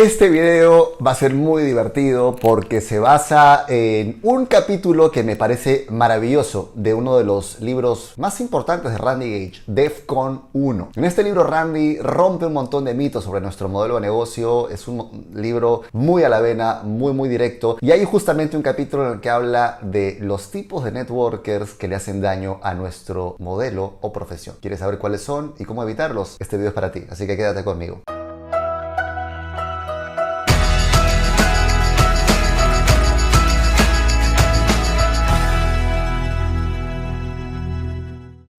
Este video va a ser muy divertido porque se basa en un capítulo que me parece maravilloso de uno de los libros más importantes de Randy Gage, DEFCON 1. En este libro Randy rompe un montón de mitos sobre nuestro modelo de negocio, es un libro muy a la vena, muy muy directo y hay justamente un capítulo en el que habla de los tipos de networkers que le hacen daño a nuestro modelo o profesión. ¿Quieres saber cuáles son y cómo evitarlos? Este video es para ti, así que quédate conmigo.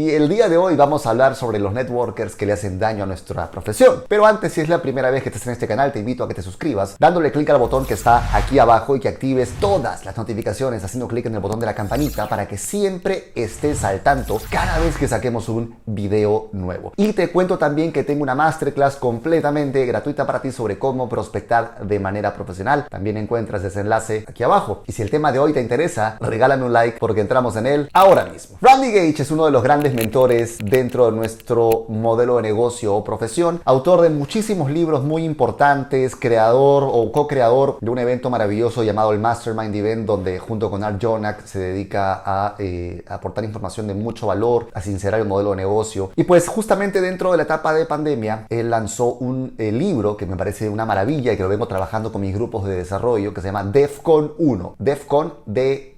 Y el día de hoy vamos a hablar sobre los networkers que le hacen daño a nuestra profesión. Pero antes, si es la primera vez que estás en este canal, te invito a que te suscribas, dándole clic al botón que está aquí abajo y que actives todas las notificaciones haciendo clic en el botón de la campanita para que siempre estés al tanto cada vez que saquemos un video nuevo. Y te cuento también que tengo una masterclass completamente gratuita para ti sobre cómo prospectar de manera profesional. También encuentras ese enlace aquí abajo. Y si el tema de hoy te interesa, regálame un like porque entramos en él ahora mismo. Randy Gage es uno de los grandes mentores dentro de nuestro modelo de negocio o profesión, autor de muchísimos libros muy importantes, creador o co-creador de un evento maravilloso llamado el Mastermind Event, donde junto con Art Jonak se dedica a, eh, aportar información de mucho valor, a sincerar el modelo de negocio. Y pues justamente dentro de la etapa de pandemia, él lanzó un eh, libro que me parece una maravilla y que lo vengo trabajando con mis grupos de desarrollo, que se llama DEFCON 1. DEFCON, D-E-F-C-O-N,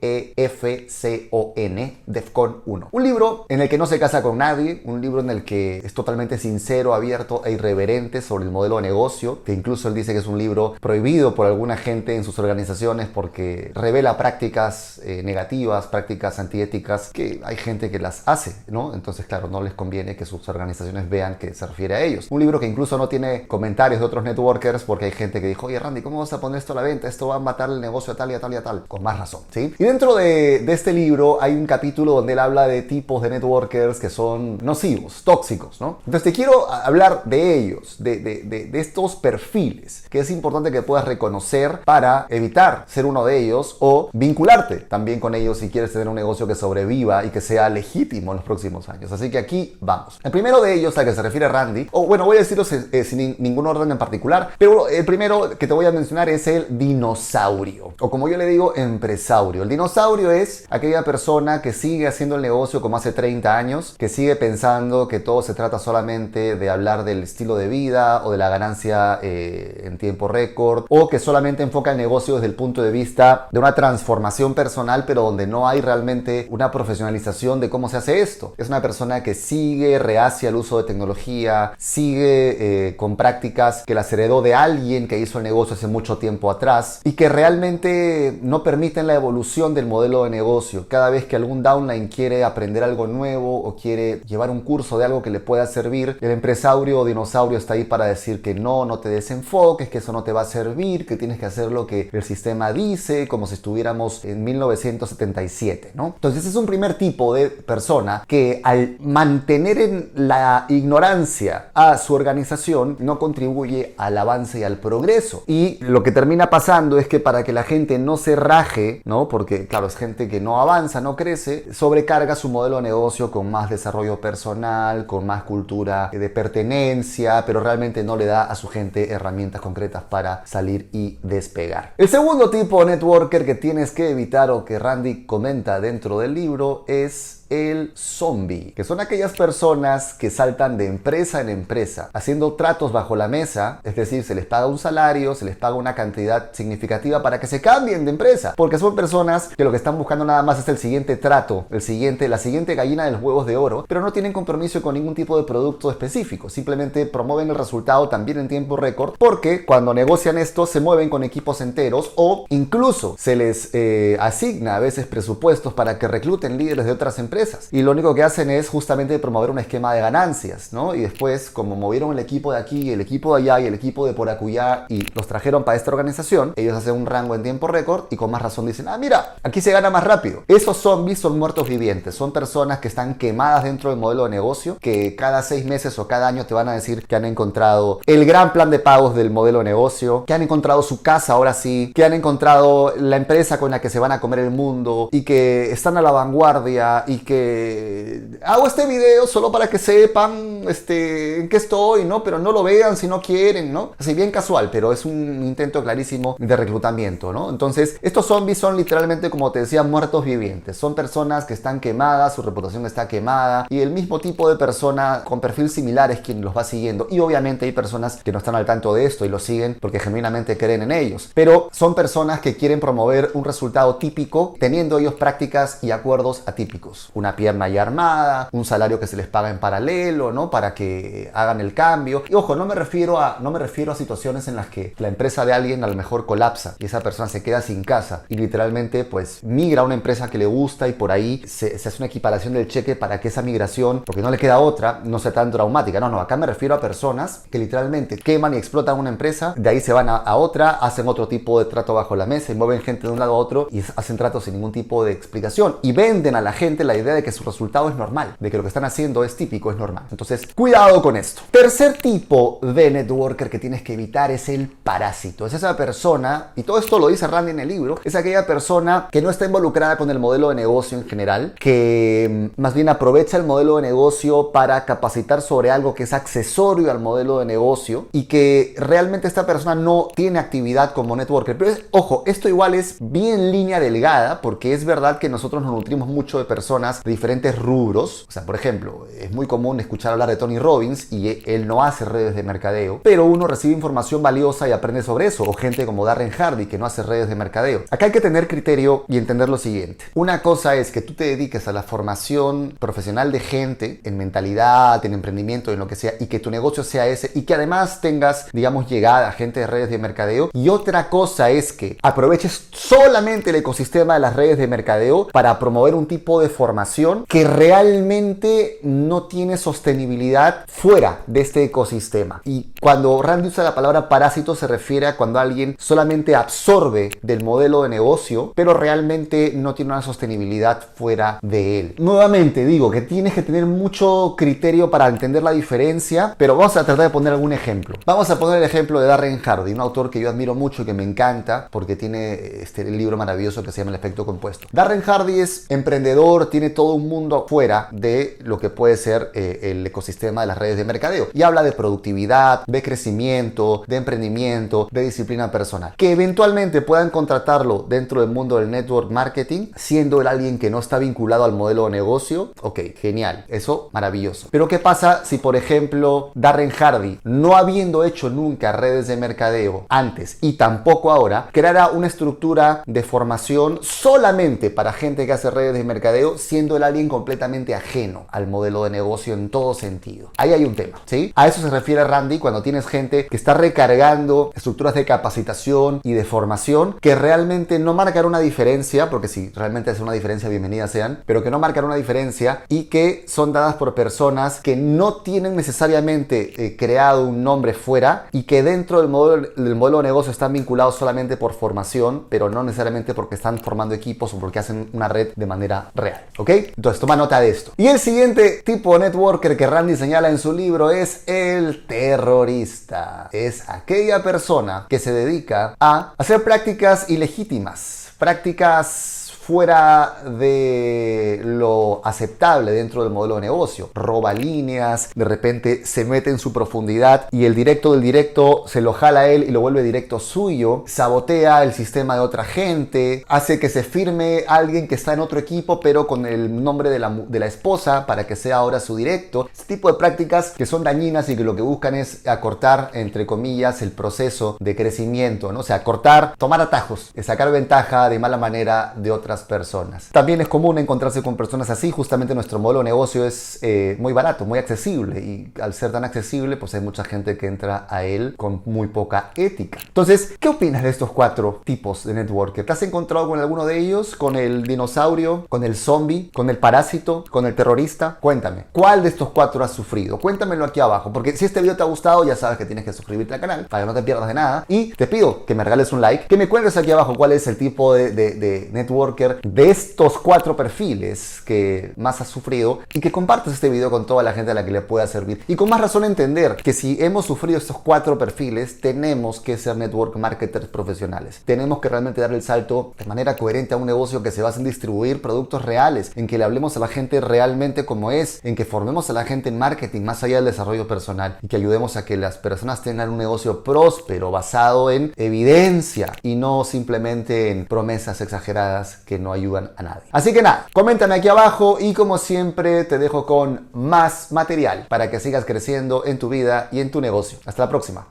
DEFCON 1. Un libro en el que no se casa con nadie, un libro en el que es totalmente sincero, abierto e irreverente sobre el modelo de negocio, que incluso él dice que es un libro prohibido por alguna gente en sus organizaciones porque revela prácticas eh, negativas, prácticas antiéticas, que hay gente que las hace, ¿no? Entonces, claro, no les conviene que sus organizaciones vean que se refiere a ellos. Un libro que incluso no tiene comentarios de otros networkers porque hay gente que dijo, oye Randy, ¿cómo vas a poner esto a la venta? Esto va a matar el negocio a tal y a tal y a tal. Con más razón, ¿sí? Y dentro de, de este libro hay un capítulo donde él habla de tipos de networkers que son nocivos, tóxicos, ¿no? Entonces te quiero hablar de ellos, de, de, de, estos perfiles, que es importante que puedas reconocer para evitar ser uno de ellos o vincularte también con ellos si quieres tener un negocio que sobreviva y que sea legítimo en los próximos años. Así que aquí vamos. El primero de ellos, al que se refiere Randy, o bueno, voy a decirlo eh, sin ningún orden en particular, pero el primero que te voy a mencionar es el dinosaurio, o como yo le digo, empresario. El dinosaurio es aquella persona que sigue haciendo el negocio como hace 30 años que sigue pensando que todo se trata solamente de hablar del estilo de vida o de la ganancia eh, en tiempo récord, o que solamente enfoca el negocio desde el punto de vista de una transformación personal, pero donde no hay realmente una profesionalización de cómo se hace esto. Es una persona que sigue reacia al uso de tecnología, sigue eh, con prácticas que las heredó de alguien que hizo el negocio hace mucho tiempo atrás y que realmente no permiten la evolución del modelo de negocio. Cada vez que algún downline quiere aprender algo nuevo, o quiere llevar un curso de algo que le pueda servir, el empresario o dinosaurio está ahí para decir que no, no te desenfoques, que eso no te va a servir, que tienes que hacer lo que el sistema dice, como si estuviéramos en 1977, ¿no? Entonces es un primer tipo de persona que al mantener en la ignorancia a su organización no contribuye al avance y al progreso. Y lo que termina pasando es que para que la gente no se raje, ¿no? Porque claro, es gente que no avanza, no crece, sobrecarga su modelo de negocio con más desarrollo personal, con más cultura de pertenencia, pero realmente no le da a su gente herramientas concretas para salir y despegar. El segundo tipo de networker que tienes que evitar o que Randy comenta dentro del libro es el zombie, que son aquellas personas que saltan de empresa en empresa, haciendo tratos bajo la mesa, es decir, se les paga un salario, se les paga una cantidad significativa para que se cambien de empresa, porque son personas que lo que están buscando nada más es el siguiente trato, el siguiente, la siguiente gallina de los huevos de oro, pero no tienen compromiso con ningún tipo de producto específico, simplemente promueven el resultado también en tiempo récord, porque cuando negocian esto se mueven con equipos enteros o incluso se les eh, asigna a veces presupuestos para que recluten líderes de otras empresas y lo único que hacen es justamente promover un esquema de ganancias, ¿no? Y después, como movieron el equipo de aquí, el equipo de allá y el equipo de por acullá y los trajeron para esta organización, ellos hacen un rango en tiempo récord y con más razón dicen, ah, mira, aquí se gana más rápido. Esos zombies son muertos vivientes, son personas que están quemadas dentro del modelo de negocio, que cada seis meses o cada año te van a decir que han encontrado el gran plan de pagos del modelo de negocio, que han encontrado su casa ahora sí, que han encontrado la empresa con la que se van a comer el mundo y que están a la vanguardia y que hago este video solo para que sepan este, en qué estoy, ¿no? Pero no lo vean si no quieren, ¿no? Así bien casual, pero es un intento clarísimo de reclutamiento, ¿no? Entonces, estos zombies son literalmente, como te decía, muertos vivientes. Son personas que están quemadas, su reputación está quemada y el mismo tipo de persona con perfil similar es quien los va siguiendo. Y obviamente hay personas que no están al tanto de esto y lo siguen porque genuinamente creen en ellos. Pero son personas que quieren promover un resultado típico teniendo ellos prácticas y acuerdos atípicos. Una pierna ya armada, un salario que se les paga en paralelo, ¿no? Para que hagan el cambio. Y ojo, no me refiero a, no me refiero a situaciones en las que la empresa de alguien a lo mejor colapsa y esa persona se queda sin casa y literalmente pues migra a una empresa que le gusta y por ahí se, se hace una equiparación del cheque para que esa migración, porque no le queda otra, no sea tan traumática. No, no, acá me refiero a personas que literalmente queman y explotan una empresa, de ahí se van a, a otra, hacen otro tipo de trato bajo la mesa y mueven gente de un lado a otro y hacen trato sin ningún tipo de explicación y venden a la gente la idea de que su resultado es normal, de que lo que están haciendo es típico, es normal. Entonces, cuidado con esto. Tercer tipo de networker que tienes que evitar es el parásito. Es esa persona, y todo esto lo dice Randy en el libro, es aquella persona que no está involucrada con el modelo de negocio en general, que mm, bien aprovecha el modelo de negocio para capacitar sobre algo que es accesorio al modelo de negocio y que realmente esta persona no tiene actividad como networker. Pero ojo, esto igual es bien línea delgada porque es verdad que nosotros nos nutrimos mucho de personas de diferentes rubros. O sea, por ejemplo, es muy común escuchar hablar de Tony Robbins y él no hace redes de mercadeo, pero uno recibe información valiosa y aprende sobre eso. O gente como Darren Hardy que no hace redes de mercadeo. Acá hay que tener criterio y entender lo siguiente. Una cosa es que tú te dediques a la formación profesional de gente en mentalidad, en emprendimiento, en lo que sea, y que tu negocio sea ese y que además tengas, digamos, llegada a gente de redes de mercadeo. Y otra cosa es que aproveches solamente el ecosistema de las redes de mercadeo para promover un tipo de formación que realmente no tiene sostenibilidad fuera de este ecosistema. Y cuando Randy usa la palabra parásito se refiere a cuando alguien solamente absorbe del modelo de negocio, pero realmente no tiene una sostenibilidad fuera de él. Nuevamente digo que tienes que tener mucho criterio para entender la diferencia, pero vamos a tratar de poner algún ejemplo. Vamos a poner el ejemplo de Darren Hardy, un autor que yo admiro mucho y que me encanta porque tiene este libro maravilloso que se llama El efecto compuesto. Darren Hardy es emprendedor, tiene todo un mundo fuera de lo que puede ser eh, el ecosistema de las redes de mercadeo y habla de productividad, de crecimiento, de emprendimiento, de disciplina personal. Que eventualmente puedan contratarlo dentro del mundo del network marketing, siendo él alguien que no está vinculado al modelo de negocio, ok, genial, eso maravilloso. Pero ¿qué pasa si, por ejemplo, Darren Hardy, no habiendo hecho nunca redes de mercadeo antes y tampoco ahora, creara una estructura de formación solamente para gente que hace redes de mercadeo, siendo el alguien completamente ajeno al modelo de negocio en todo sentido. Ahí hay un tema, ¿sí? A eso se refiere Randy cuando tienes gente que está recargando estructuras de capacitación y de formación que realmente no marcan una diferencia, porque si realmente hace una diferencia, bienvenidas sean, pero que no marcan una diferencia y que son dadas por personas que no tienen necesariamente eh, creado un nombre fuera y que dentro del modelo, del modelo de negocio están vinculados solamente por formación, pero no necesariamente porque están formando equipos o porque hacen una red de manera real. ¿Ok? Entonces toma nota de esto. Y el siguiente tipo de networker que Randy señala en su libro es el terrorista. Es aquella persona que se dedica a hacer prácticas ilegítimas, prácticas fuera de lo aceptable dentro del modelo de negocio. Roba líneas, de repente se mete en su profundidad y el directo del directo se lo jala a él y lo vuelve directo suyo, sabotea el sistema de otra gente, hace que se firme alguien que está en otro equipo pero con el nombre de la, de la esposa para que sea ahora su directo. Este tipo de prácticas que son dañinas y que lo que buscan es acortar, entre comillas, el proceso de crecimiento, ¿no? O sea, acortar, tomar atajos, sacar ventaja de mala manera de personas. También es común encontrarse con personas así, justamente nuestro modelo de negocio es eh, muy barato, muy accesible y al ser tan accesible pues hay mucha gente que entra a él con muy poca ética. Entonces, ¿qué opinas de estos cuatro tipos de network? ¿Te has encontrado con alguno de ellos? ¿Con el dinosaurio? ¿Con el zombie? ¿Con el parásito? ¿Con el terrorista? Cuéntame, ¿cuál de estos cuatro has sufrido? Cuéntamelo aquí abajo, porque si este video te ha gustado ya sabes que tienes que suscribirte al canal para que no te pierdas de nada y te pido que me regales un like, que me cuentes aquí abajo cuál es el tipo de, de, de network networker de estos cuatro perfiles que más has sufrido y que compartas este video con toda la gente a la que le pueda servir. Y con más razón entender que si hemos sufrido estos cuatro perfiles, tenemos que ser network marketers profesionales. Tenemos que realmente dar el salto de manera coherente a un negocio que se basa en distribuir productos reales, en que le hablemos a la gente realmente como es, en que formemos a la gente en marketing más allá del desarrollo personal y que ayudemos a que las personas tengan un negocio próspero basado en evidencia y no simplemente en promesas exageradas que no ayudan a nadie. Así que nada, coméntame aquí abajo y como siempre te dejo con más material para que sigas creciendo en tu vida y en tu negocio. Hasta la próxima.